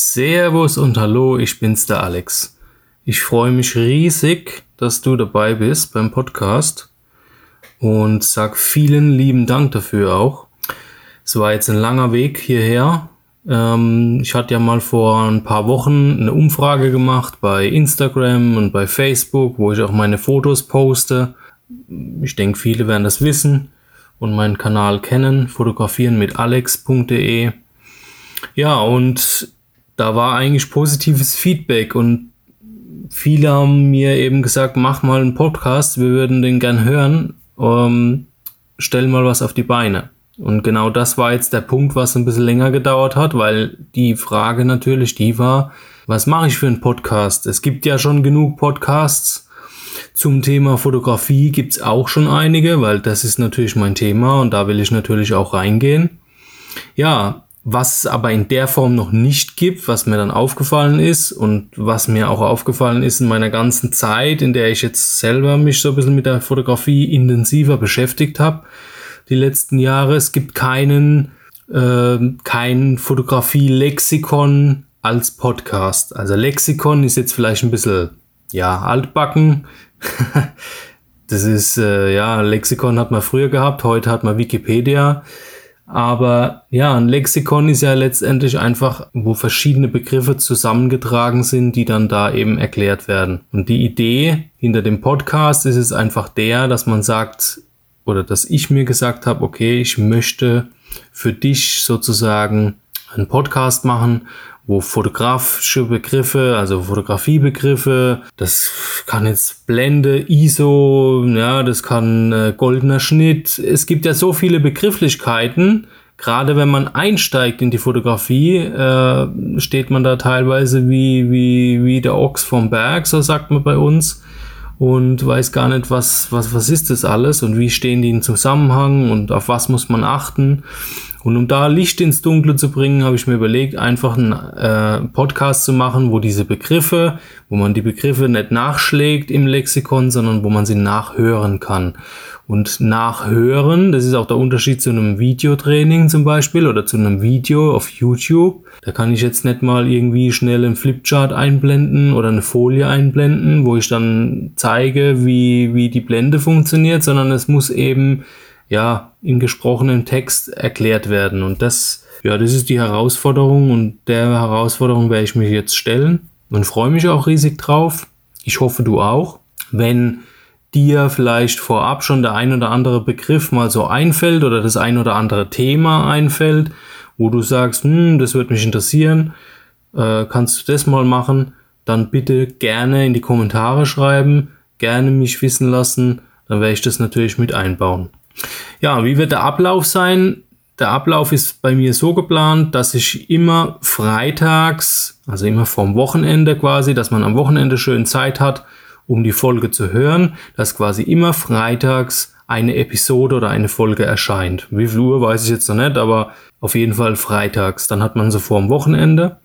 Servus und hallo, ich bin's der Alex. Ich freue mich riesig, dass du dabei bist beim Podcast und sag vielen lieben Dank dafür auch. Es war jetzt ein langer Weg hierher. Ähm, ich hatte ja mal vor ein paar Wochen eine Umfrage gemacht bei Instagram und bei Facebook, wo ich auch meine Fotos poste. Ich denke, viele werden das wissen und meinen Kanal kennen, fotografieren mit alex.de. Ja, und da war eigentlich positives Feedback und viele haben mir eben gesagt, mach mal einen Podcast, wir würden den gern hören, ähm, stell mal was auf die Beine. Und genau das war jetzt der Punkt, was ein bisschen länger gedauert hat, weil die Frage natürlich die war, was mache ich für einen Podcast? Es gibt ja schon genug Podcasts. Zum Thema Fotografie gibt's auch schon einige, weil das ist natürlich mein Thema und da will ich natürlich auch reingehen. Ja, was aber in der Form noch nicht gibt, was mir dann aufgefallen ist und was mir auch aufgefallen ist in meiner ganzen Zeit, in der ich jetzt selber mich so ein bisschen mit der Fotografie intensiver beschäftigt habe, die letzten Jahre. Es gibt keinen, äh, kein Fotografie-Lexikon als Podcast. Also Lexikon ist jetzt vielleicht ein bisschen, ja, altbacken. das ist, äh, ja, Lexikon hat man früher gehabt, heute hat man Wikipedia. Aber ja, ein Lexikon ist ja letztendlich einfach, wo verschiedene Begriffe zusammengetragen sind, die dann da eben erklärt werden. Und die Idee hinter dem Podcast ist es einfach der, dass man sagt, oder dass ich mir gesagt habe, okay, ich möchte für dich sozusagen einen Podcast machen, wo fotografische Begriffe, also Fotografiebegriffe, das kann jetzt Blende, ISO, ja, das kann äh, goldener Schnitt. Es gibt ja so viele Begrifflichkeiten. Gerade wenn man einsteigt in die Fotografie, äh, steht man da teilweise wie, wie, wie der Ochs vom Berg, so sagt man bei uns und weiß gar nicht, was, was, was ist das alles und wie stehen die in Zusammenhang und auf was muss man achten. Und um da Licht ins Dunkle zu bringen, habe ich mir überlegt, einfach einen äh, Podcast zu machen, wo diese Begriffe, wo man die Begriffe nicht nachschlägt im Lexikon, sondern wo man sie nachhören kann. Und nachhören, das ist auch der Unterschied zu einem Videotraining zum Beispiel oder zu einem Video auf YouTube. Da kann ich jetzt nicht mal irgendwie schnell einen Flipchart einblenden oder eine Folie einblenden, wo ich dann zeige, wie, wie die Blende funktioniert, sondern es muss eben ja, in gesprochenem Text erklärt werden. Und das, ja, das ist die Herausforderung und der Herausforderung werde ich mich jetzt stellen und freue mich auch riesig drauf. Ich hoffe, du auch. Wenn dir vielleicht vorab schon der ein oder andere Begriff mal so einfällt oder das ein oder andere Thema einfällt, wo du sagst, hm, das würde mich interessieren, äh, kannst du das mal machen, dann bitte gerne in die Kommentare schreiben, gerne mich wissen lassen, dann werde ich das natürlich mit einbauen. Ja, wie wird der Ablauf sein? Der Ablauf ist bei mir so geplant, dass ich immer freitags, also immer vom Wochenende quasi, dass man am Wochenende schön Zeit hat, um die Folge zu hören, dass quasi immer freitags eine Episode oder eine Folge erscheint. Wie viel Uhr weiß ich jetzt noch nicht, aber auf jeden Fall freitags. Dann hat man sie vor dem Wochenende.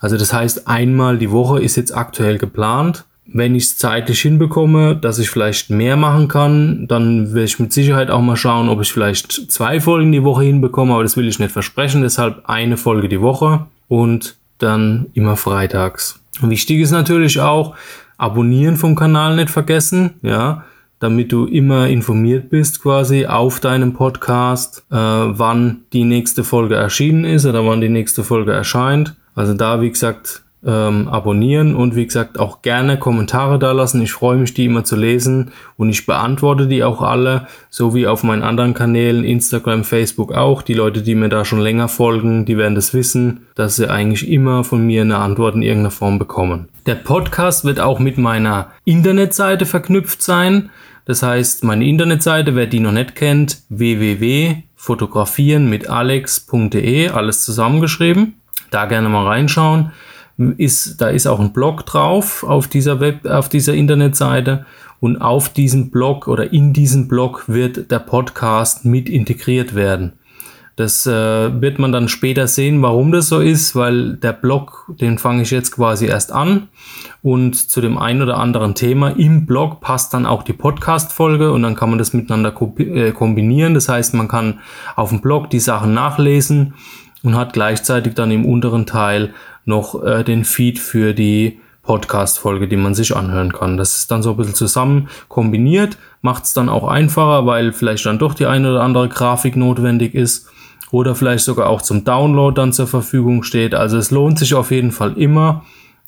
Also das heißt, einmal die Woche ist jetzt aktuell geplant wenn ich es zeitlich hinbekomme, dass ich vielleicht mehr machen kann, dann werde ich mit Sicherheit auch mal schauen, ob ich vielleicht zwei Folgen die Woche hinbekomme, aber das will ich nicht versprechen. Deshalb eine Folge die Woche und dann immer freitags. Wichtig ist natürlich auch, abonnieren vom Kanal nicht vergessen, ja, damit du immer informiert bist quasi auf deinem Podcast, äh, wann die nächste Folge erschienen ist oder wann die nächste Folge erscheint. Also da, wie gesagt, ähm, abonnieren und wie gesagt auch gerne Kommentare da lassen. Ich freue mich, die immer zu lesen und ich beantworte die auch alle, so wie auf meinen anderen Kanälen, Instagram, Facebook auch. Die Leute, die mir da schon länger folgen, die werden das wissen, dass sie eigentlich immer von mir eine Antwort in irgendeiner Form bekommen. Der Podcast wird auch mit meiner Internetseite verknüpft sein. Das heißt, meine Internetseite, wer die noch nicht kennt, www.fotografieren mit alex.de, alles zusammengeschrieben. Da gerne mal reinschauen ist, da ist auch ein Blog drauf auf dieser Web, auf dieser Internetseite und auf diesem Blog oder in diesem Blog wird der Podcast mit integriert werden. Das äh, wird man dann später sehen, warum das so ist, weil der Blog, den fange ich jetzt quasi erst an und zu dem einen oder anderen Thema im Blog passt dann auch die Podcast-Folge und dann kann man das miteinander äh, kombinieren. Das heißt, man kann auf dem Blog die Sachen nachlesen und hat gleichzeitig dann im unteren Teil noch äh, den Feed für die Podcast-Folge, die man sich anhören kann. Das ist dann so ein bisschen zusammen kombiniert, macht es dann auch einfacher, weil vielleicht dann doch die eine oder andere Grafik notwendig ist oder vielleicht sogar auch zum Download dann zur Verfügung steht. Also es lohnt sich auf jeden Fall immer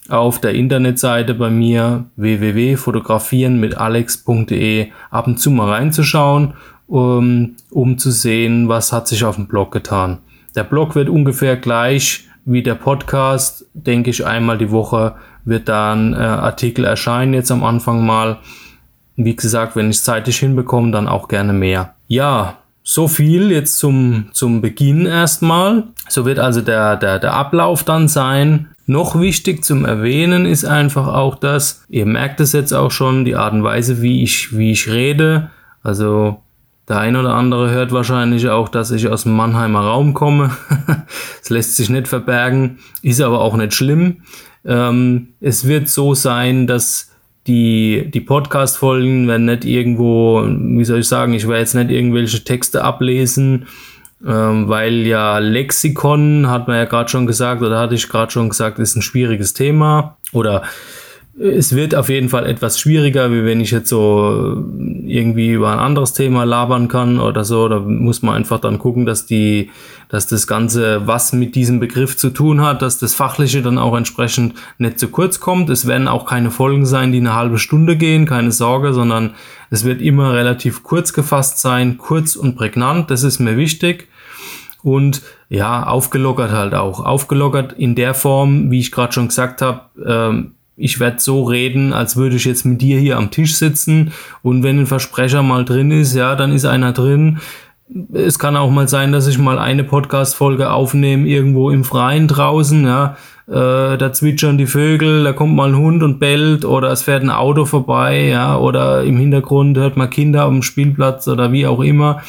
auf der Internetseite bei mir www.fotografieren mit alex.de ab und zu mal reinzuschauen, um, um zu sehen, was hat sich auf dem Blog getan. Der Blog wird ungefähr gleich wie der Podcast, denke ich, einmal die Woche wird da ein äh, Artikel erscheinen, jetzt am Anfang mal. Wie gesagt, wenn ich es zeitlich hinbekomme, dann auch gerne mehr. Ja, so viel jetzt zum, zum Beginn erstmal. So wird also der, der, der Ablauf dann sein. Noch wichtig zum Erwähnen ist einfach auch das, ihr merkt es jetzt auch schon, die Art und Weise, wie ich, wie ich rede. Also der ein oder andere hört wahrscheinlich auch, dass ich aus dem Mannheimer Raum komme. Es lässt sich nicht verbergen, ist aber auch nicht schlimm. Ähm, es wird so sein, dass die, die Podcast-Folgen werden nicht irgendwo, wie soll ich sagen, ich werde jetzt nicht irgendwelche Texte ablesen, ähm, weil ja Lexikon, hat man ja gerade schon gesagt, oder hatte ich gerade schon gesagt, ist ein schwieriges Thema. Oder es wird auf jeden Fall etwas schwieriger, wie wenn ich jetzt so irgendwie über ein anderes Thema labern kann oder so. Da muss man einfach dann gucken, dass die, dass das Ganze, was mit diesem Begriff zu tun hat, dass das Fachliche dann auch entsprechend nicht zu kurz kommt. Es werden auch keine Folgen sein, die eine halbe Stunde gehen, keine Sorge, sondern es wird immer relativ kurz gefasst sein, kurz und prägnant. Das ist mir wichtig und ja, aufgelockert halt auch. Aufgelockert in der Form, wie ich gerade schon gesagt habe, ähm, ich werde so reden, als würde ich jetzt mit dir hier am Tisch sitzen und wenn ein Versprecher mal drin ist, ja, dann ist einer drin. Es kann auch mal sein, dass ich mal eine Podcast-Folge aufnehme, irgendwo im Freien draußen, ja. Äh, da zwitschern die Vögel, da kommt mal ein Hund und bellt oder es fährt ein Auto vorbei, ja, oder im Hintergrund hört man Kinder dem Spielplatz oder wie auch immer.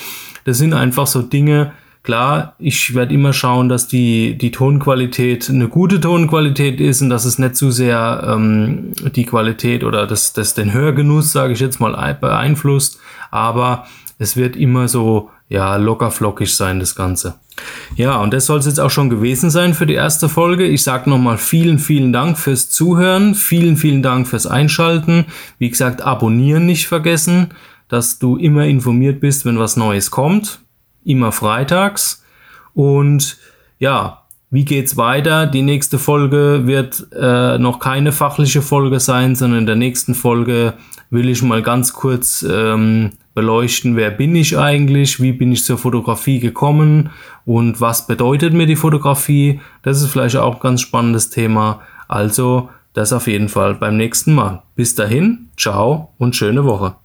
Das sind einfach so Dinge, Klar, ich werde immer schauen, dass die, die Tonqualität eine gute Tonqualität ist und dass es nicht zu sehr ähm, die Qualität oder das, das den Hörgenuss, sage ich jetzt mal, beeinflusst. Aber es wird immer so ja locker flockig sein, das Ganze. Ja, und das soll es jetzt auch schon gewesen sein für die erste Folge. Ich sage nochmal vielen, vielen Dank fürs Zuhören. Vielen, vielen Dank fürs Einschalten. Wie gesagt, abonnieren nicht vergessen, dass du immer informiert bist, wenn was Neues kommt immer freitags. Und ja, wie geht's weiter? Die nächste Folge wird äh, noch keine fachliche Folge sein, sondern in der nächsten Folge will ich mal ganz kurz ähm, beleuchten, wer bin ich eigentlich, wie bin ich zur Fotografie gekommen und was bedeutet mir die Fotografie. Das ist vielleicht auch ein ganz spannendes Thema. Also das auf jeden Fall beim nächsten Mal. Bis dahin, ciao und schöne Woche.